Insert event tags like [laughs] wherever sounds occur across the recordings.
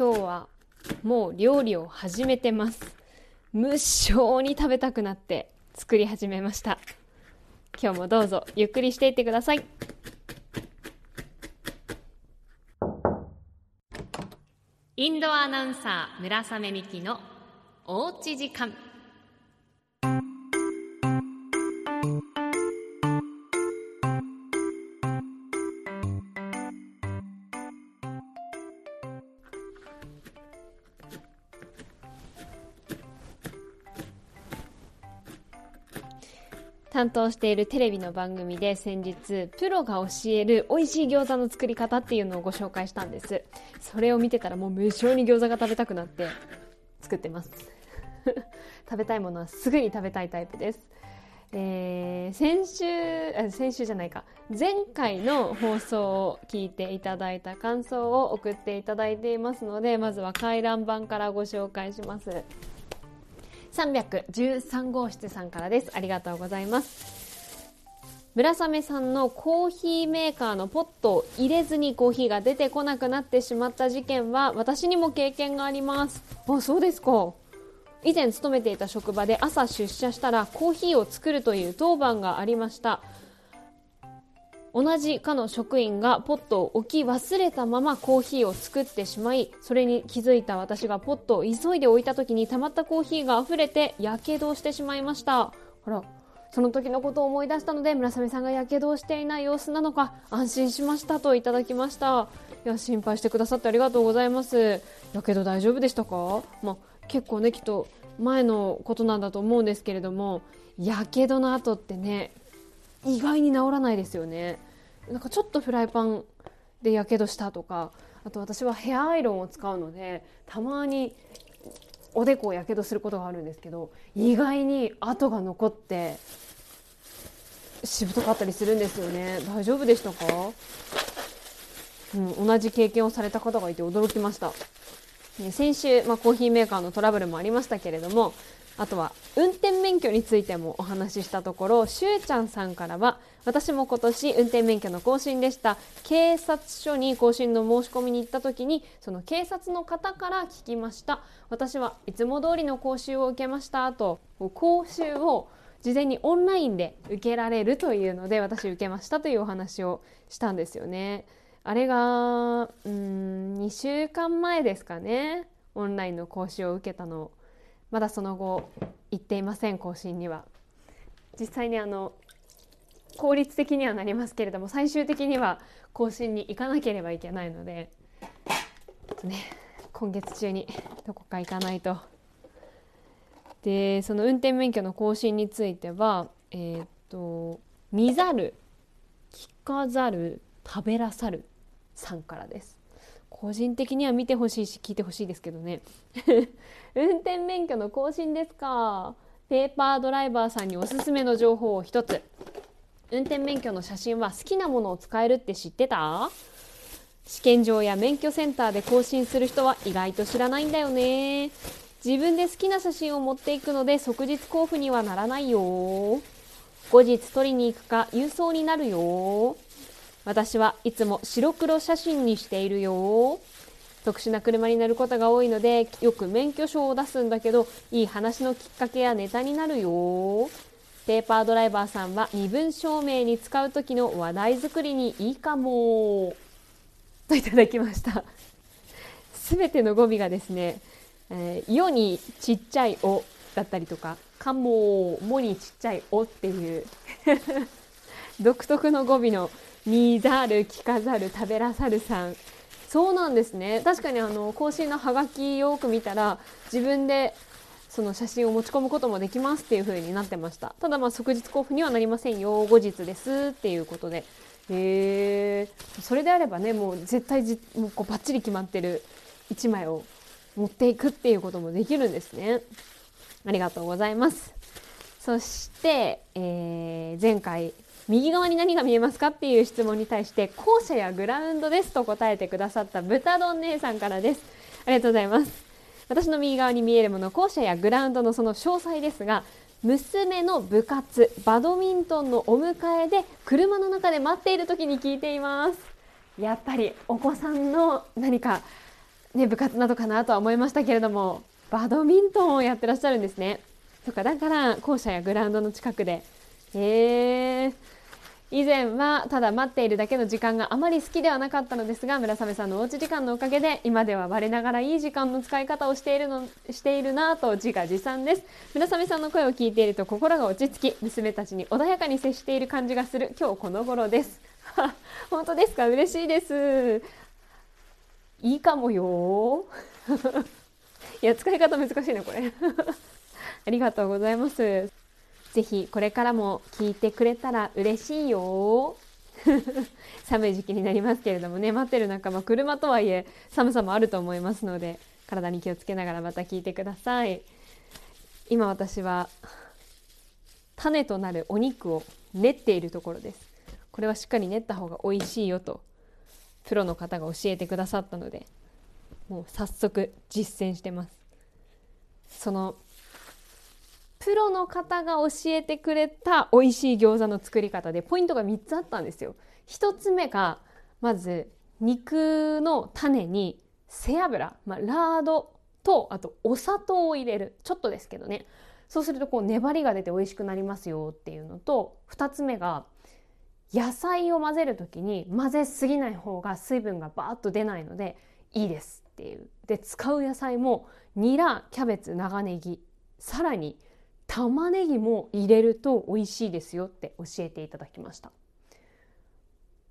今日はもう料理を始めてます。無性に食べたくなって作り始めました。今日もどうぞゆっくりしていってください。インドアナウンサー村雨美希のおうち時間。担当しているテレビの番組で先日プロが教える美味しい餃子の作り方っていうのをご紹介したんです。それを見てたらもう無性に餃子が食べたくなって作ってます。[laughs] 食べたいものはすぐに食べたいタイプです。えー、先週先週じゃないか。前回の放送を聞いていただいた感想を送っていただいていますのでまずは回覧板からご紹介します。313号室さんからです。ありがとうございます。村雨さんのコーヒーメーカーのポットを入れずにコーヒーが出てこなくなってしまった事件は私にも経験があります。あ、そうですか。以前勤めていた職場で朝出社したらコーヒーを作るという当番がありました。同じ課の職員がポットを置き忘れたままコーヒーを作ってしまいそれに気づいた私がポットを急いで置いた時にたまったコーヒーが溢れてやけどをしてしまいました。ほらその時のことを思い出したので村雨さんがやけどをしていない様子なのか安心しましたといただきました。いや心配してくださってありがとうございます。やけど大丈夫でしたか？まあ、結構ねきっと前のことなんだと思うんですけれどもやけどの後ってね意外に治らないですよね。なんかちょっとフライパンでやけどしたとかあと私はヘアアイロンを使うのでたまにおでこをやけどすることがあるんですけど意外に跡が残ってしぶとかったりするんですよね。大丈夫でしたか、うん、同じ経験をされた方がいて驚きました。先週、まあ、コーヒーメーカーのトラブルもありましたけれどもあとは運転免許についてもお話ししたところしゅうちゃんさんからは私も今年運転免許の更新でした。警察署に更新の申し込みに行った時にその警察の方から聞きました。私はいつも通りの講習を受けましたと講習を事前にオンラインで受けられるというので私受けましたというお話をしたんですよね。あれがうん2週間前ですかねオンラインの講習を受けたの。まだその後行っていません更新には実際にあの効率的にはなりますけれども最終的には更新に行かなければいけないのでね今月中にどこか行かないと。でその運転免許の更新についてはえー、っと見ざる聞かざる食べらさるさんからです。個人的には見てほしいし聞いてほしいですけどね。[laughs] 運転免許の更新ですか。ペーパードライバーさんにおすすめの情報を一つ。運転免許の写真は好きなものを使えるって知ってた？試験場や免許センターで更新する人は意外と知らないんだよね。自分で好きな写真を持っていくので即日交付にはならないよ。後日取りに行くか郵送になるよ。私はいつも白黒写真にしているよ。特殊な車に乗ることが多いのでよく免許証を出すんだけどいい話のきっかけやネタになるよ。ペーパードライバーさんは身分証明に使う時の話題作りにいいかも。といただきました。すべての語尾がですね「えー、世にちっちゃい「お」だったりとか「かも」「も」にちっちゃい「お」っていう独特の語尾の「見ざる聞かざる食べらさるさん。そうなんですね。確かにあの更新のハガキよく見たら自分でその写真を持ち込むこともできますっていう風になってました。ただまあ即日交付にはなりませんよ。後日です。っていうことで。へえそれであればねもう絶対じもうこうバッチリ決まってる1枚を持っていくっていうこともできるんですね。ありがとうございます。そして、えー、前回右側に何が見えますかっていう質問に対して校舎やグラウンドですと答えてくださった豚丼姉さんからです。ありがとうございます。私の右側に見えるもの校舎やグラウンドのその詳細です。が娘の部活バドミントンのお迎えで車の中で待っている時に聞いています。やっぱりお子さんの何かね、部活などかなとは思いましたけれどもバドミントンをやってらっしゃるんですね。とかだから校舎やグラウンドの近くでへえ以前はただ待っているだけの時間があまり好きではなかったのですが村雨さんのおうち時間のおかげで今では我ながらいい時間の使い方をしているのしているなと自画自賛です。村雨さんの声を聞いていると心が落ち着き娘たちに穏やかに接している感じがする今日この頃です。[laughs] 本当ですか？嬉しいです。いいかもよ。[laughs] いや使い方難しいねこれ。[laughs] ありがとうございます。ぜひこれからも聞いてくれたら嬉しいよ。[laughs] 寒い時期になりますけれどもね。待ってる中、まあ、車とはいえ寒さもあると思いますので体に気をつけながらまた聞いてください。今私は種となるお肉を練っているところです。これはしっかり練った方が美味しいよとプロの方が教えてくださったのでもう早速実践してます。そのプロの方が教えてくれた美味しい餃子の作り方でポイントが3つあったんですよ。1つ目がまず肉の種に背脂、まあ、ラードとあとお砂糖を入れる。ちょっとですけどね。そうするとこう粘りが出て美味しくなりますよっていうのと2つ目が野菜を混ぜる時に混ぜすぎない方が水分がバーッと出ないのでいいですっていう。で使う野菜もニラキャベツ長ネギさらに玉ねぎも入れると美味しいですよって教えていただきました。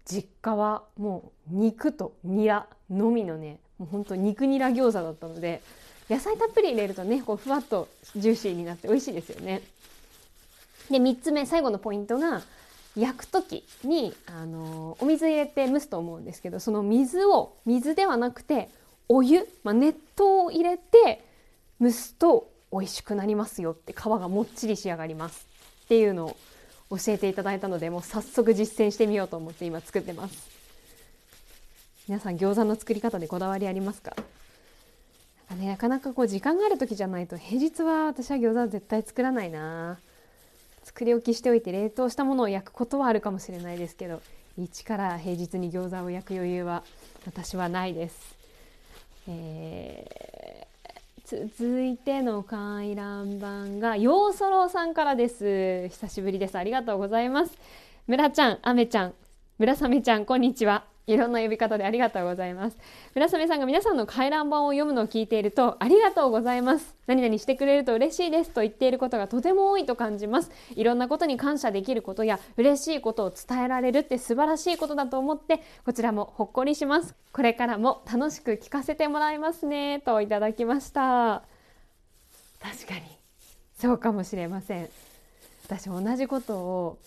実家はもう肉とニラのみのねもうほんと肉ニラ餃子だったので野菜たっぷり入れるとねこうふわっとジューシーになって美味しいですよね。で3つ目最後のポイントが焼く時にあのお水入れて蒸すと思うんですけどその水を水ではなくてお湯、まあ、熱湯を入れて蒸すと美味しくなりますよって皮がもっちり仕上がりますっていうのを教えていただいたのでもう早速実践してみようと思って今作ってます。皆さん餃子の作り方でこだわりありますか？なかねなかなかこう時間がある時じゃないと平日は私は餃子は絶対作らないな。作り置きしておいて冷凍したものを焼くことはあるかもしれないですけど一から平日に餃子を焼く余裕は私はないです、え続いての回覧板がようそろうさんからです。久しぶりです。ありがとうございます。村ちゃんあめちゃん村雨ちゃんこんにちは。いろんな呼び方でありがとうございます。村雨さんが皆さんの回覧板を読むのを聞いているとありがとうございます。何々してくれると嬉しいですと言っていることがとても多いと感じます。いろんなことに感謝できることや嬉しいことを伝えられるって素晴らしいことだと思ってこちらもほっこりします。これからも楽しく聞かせてもらいますねといただきました。確かにそうかもしれません。私同じことを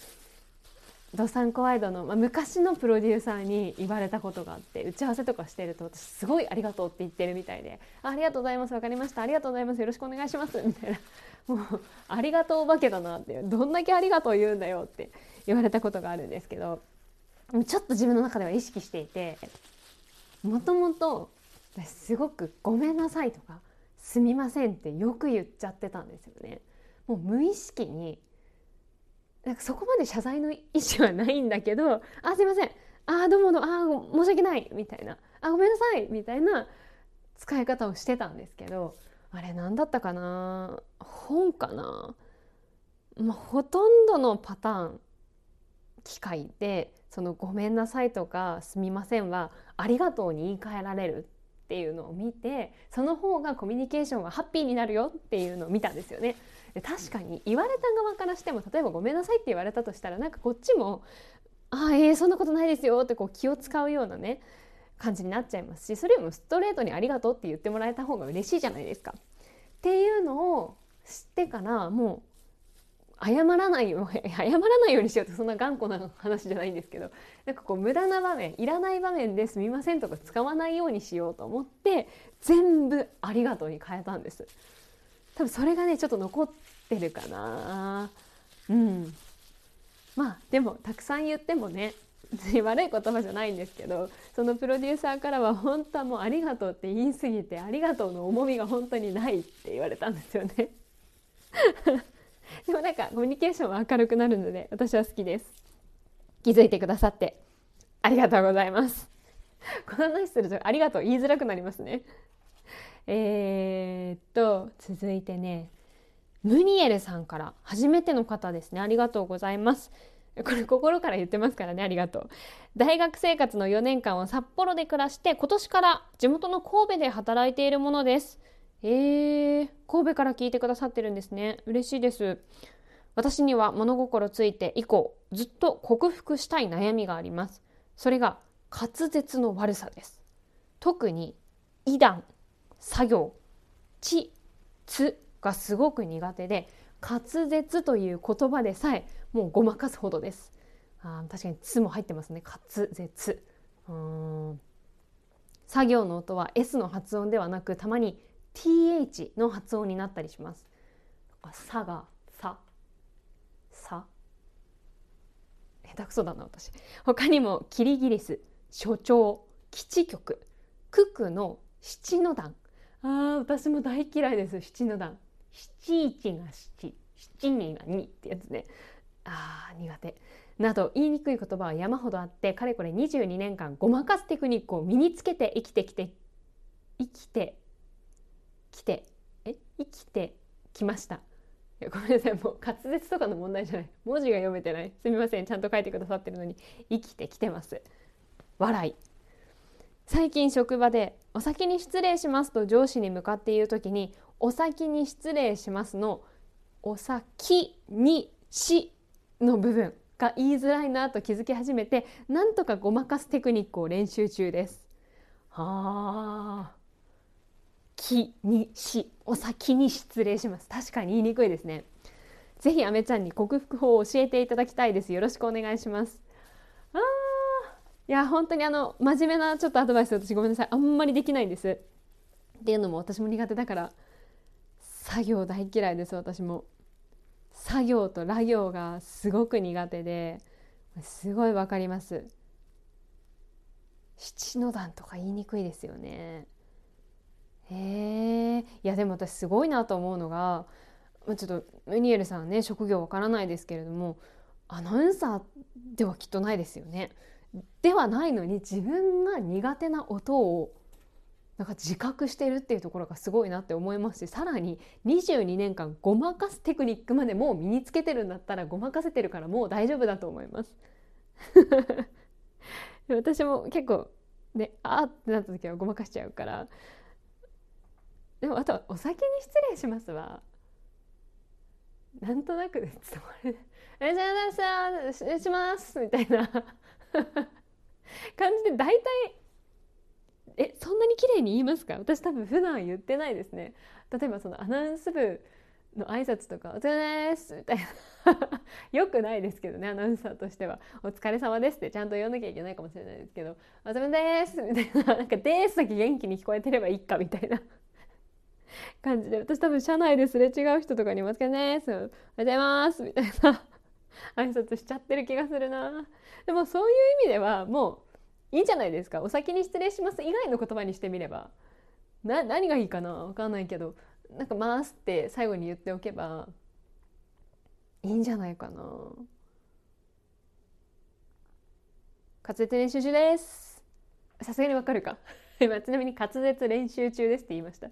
ドサンコワイドの、まあ、昔のプロデューサーに言われたことがあって打ち合わせとかしてると私すごいありがとうって言ってるみたいで「ありがとうございます分かりましたありがとうございますよろしくお願いします」みたいな [laughs] もうありがとうお化けだなってどんだけありがとう言うんだよって言われたことがあるんですけどちょっと自分の中では意識していてもともとすごく「ごめんなさい」とか「すみません」ってよく言っちゃってたんですよね。もう無意識になんかそこまで謝罪の意思はないんだけど「あすいません。あどうもどうも。あ申し訳ない」みたいな「あごめんなさい」みたいな使い方をしてたんですけどあれ何だったかな。本かな、まあ、ほとんどのパターン機械でその「ごめんなさい」とか「すみません」は「ありがとう」に言い換えられるっていうのを見てその方がコミュニケーションがハッピーになるよっていうのを見たんですよね。で確かに言われた側からしても例えば「ごめんなさい」って言われたとしたらなんかこっちも「ああえー、そんなことないですよ」ってこう気を使うようなね感じになっちゃいますしそれよりもストレートに「ありがとう」って言ってもらえた方が嬉しいじゃないですか。っていうのを知ってからもう謝らないよ [laughs] 謝らないようにしようってそんな頑固な話じゃないんですけどなんかこう無駄な場面いらない場面ですみませんとか使わないようにしようと思って全部「ありがとう」に変えたんです。多分それがねちょっと残ってるかな。うん。まあでもたくさん言ってもね [laughs] 悪い言葉じゃないんですけどそのプロデューサーからは本当はもう「ありがとう」って言い過ぎて「ありがとう」の重みが本当にないって言われたんですよね。[laughs] でもなんかコミュニケーションは明るくなるので私は好きです。気づいてくださってありがとうございます。この話するとありがとう言いづらくなりますね。えー、っと続いてねムニエルさんから初めての方ですね。ありがとうございます。これ心から言ってますからねありがとう。大学生活の4年間を札幌で暮らして今年から地元の神戸で働いているものです。えー、神戸から聞いてくださってるんですね。嬉しいです。私には物心ついて以降ずっと克服したい悩みがあります。それが滑舌の悪さです。特に異談作業。ちつがすごく苦手で滑舌という言葉でさえもうごまかすほどです。あ確かに「つ」も入ってますね。滑舌。うん。作業の音は S の発音ではなくたまに TH の発音になったりします「さ」が「さ」「さ」下手くそだな私。他にもキリギリス所長基地局。九九の七の段。あ私も大嫌いです。七の段。七一が七。七二が二ってやつね。あー苦手。など言いにくい言葉は山ほどあってかれこれ22年間ごまかすテクニックを身につけて生きてきて生きてきてえ？生きてきました。ごめんなさい。もう滑舌とかの問題じゃない。文字が読めてない。すみません。ちゃんと書いてくださってるのに。生きてきてます。笑い。最近職場で「お先に失礼します」と上司に向かって言う時に「お先に失礼します」の「お先にし」の部分が言いづらいなと気づき始めてなんとかごまかすテクニックを練習中です。はあきにしお先に失礼します確かに言いにくいですねぜひあめちゃんに克服法を教えていただきたいですよろしくお願いしますあいや本当にあの真面目なちょっとアドバイス私ごめんなさい。あんまりできないんです。っていうのも私も苦手だから作業大嫌いです私も。作業とラ行がすごく苦手ですごいわかります。七の段とか言いにくいですよね。へえいやでも私すごいなと思うのがちょっとムニエルさんね職業わからないですけれどもアナウンサーではきっとないですよね。ではないのに自分が苦手な音をなんか自覚しているっていうところがすごいなって思いますしさらに22年間ごまかすテクニックまでもう身につけてるんだったらごまかせてるからもう大丈夫だと思います。[laughs] 私も結構ねあーってなった時はごまかしちゃうからでもあとはお先に失礼しますはなんとなく伝わる「えじゃあ失礼します」みたいな。[laughs] 感じで大体えそんなに綺麗に言いますか？私多分普段言ってないですね。例えばそのアナウンス部の挨拶とか「お疲れです」みたいな。[laughs] よくないですけどねアナウンサーとしては「お疲れ様です」ってちゃんと言わなきゃいけないかもしれないですけど「お疲れです」みたいな。[laughs] なんか「です」だけ元気に聞こえてればいいかみたいな。感じで私多分車内ですれ違う人とかに「お疲れです」「おはようございます」みたいな。挨拶しちゃってる気がするな。でもそういう意味ではもういいじゃないですか。お先に失礼します以外の言葉にしてみれば。な何がいいかな？分かんないけど。なんか「ます」って最後に言っておけば。いいんじゃないかな。滑舌練習中です。さすがにわかるか。[laughs] 今ちなみに滑舌練習中ですって言いました。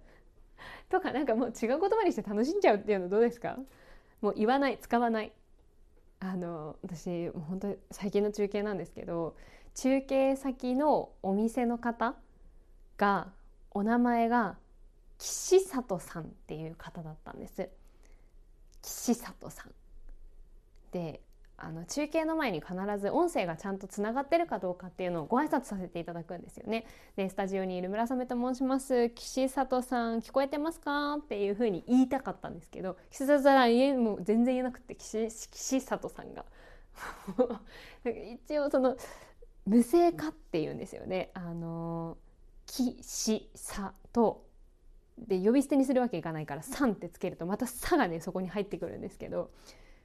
とかなんかもう違う言葉にして楽しんじゃうっていうのどうですか？もう言わない使わない。あの私本当に最近の中継なんですけど中継先のお店の方がお名前が岸里さんっていう方だったんです。岸里さん。であの中継の前に必ず音声がちゃんとつながってるかどうかっていうのをご挨拶させていただくんですよね。でスタジオにいる村雨と申します岸里さん聞こえてますかっていうふうに言いたかったんですけど岸里さんもう全然言えなくて岸岸里さんが [laughs] 一応その無声化っていうんですよね。あの岸里で呼び捨てにするわけいかないから「さん」ってつけるとまた「さ」がねそこに入ってくるんですけど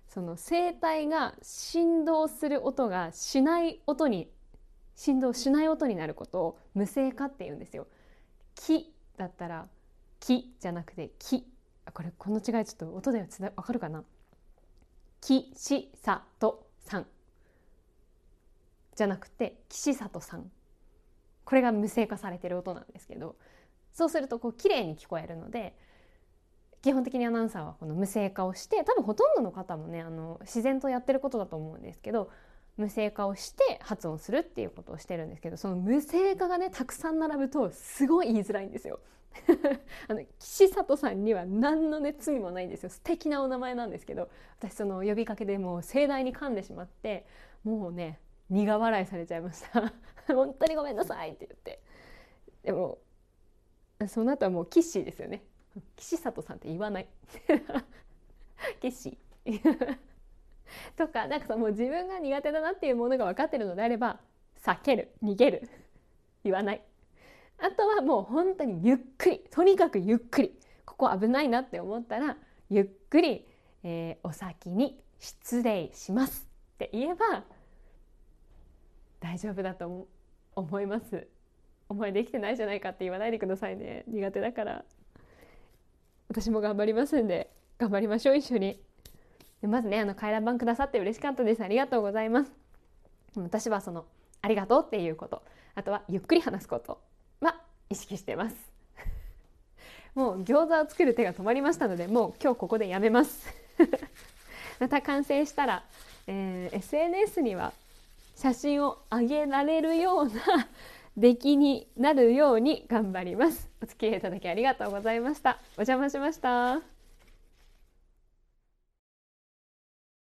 その声帯が振動する音がしない音に振動しない音になることを無声化って言うんですよ。木だったら木じゃなくて木。これこの違いちょっと音でわかるかな？木しさとさん。じゃなくて岸里さん。これが無声化されてる音なんですけどそうするとこう綺麗に聞こえるので基本的にアナウンサーはこの無声化をして多分ほとんどの方もねあの自然とやってることだと思うんですけど無声化をして発音するっていうことをしてるんですけどその無声化がねたくさん並ぶとすごい言いづらいんですよ。[laughs] あの岸里さんには何のね罪もないんですよ。素敵なお名前なんですけど私その呼びかけでもう盛大に噛んでしまってもうね苦笑いされちゃいました。[laughs] 本当にごめんなさいって言って。でもその後はもうキッシーですよね。岸里さんって言わないキッシーとかなんかさもう自分が苦手だなっていうものが分かってるのであれば避ける逃げる言わない。あとはもう本当にゆっくりとにかくゆっくりここ危ないなって思ったらゆっくり、えー、お先に失礼します。って言えば大丈夫だと思います。お前できてないじゃないかって言わないでくださいね。苦手だから。私も頑張りますんで頑張りましょう一緒に。でまずねあの回覧板くださって嬉しかったです。ありがとうございます。私はそのありがとうっていうこと。あとはゆっくり話すことは意識してます。[laughs] もう餃子を作る手が止まりましたのでもう今日ここでやめます。[laughs] また完成したら、えー、SNS には写真を上げられるような出来になるように頑張ります。お付き合いいただきありがとうございました。お邪魔しました。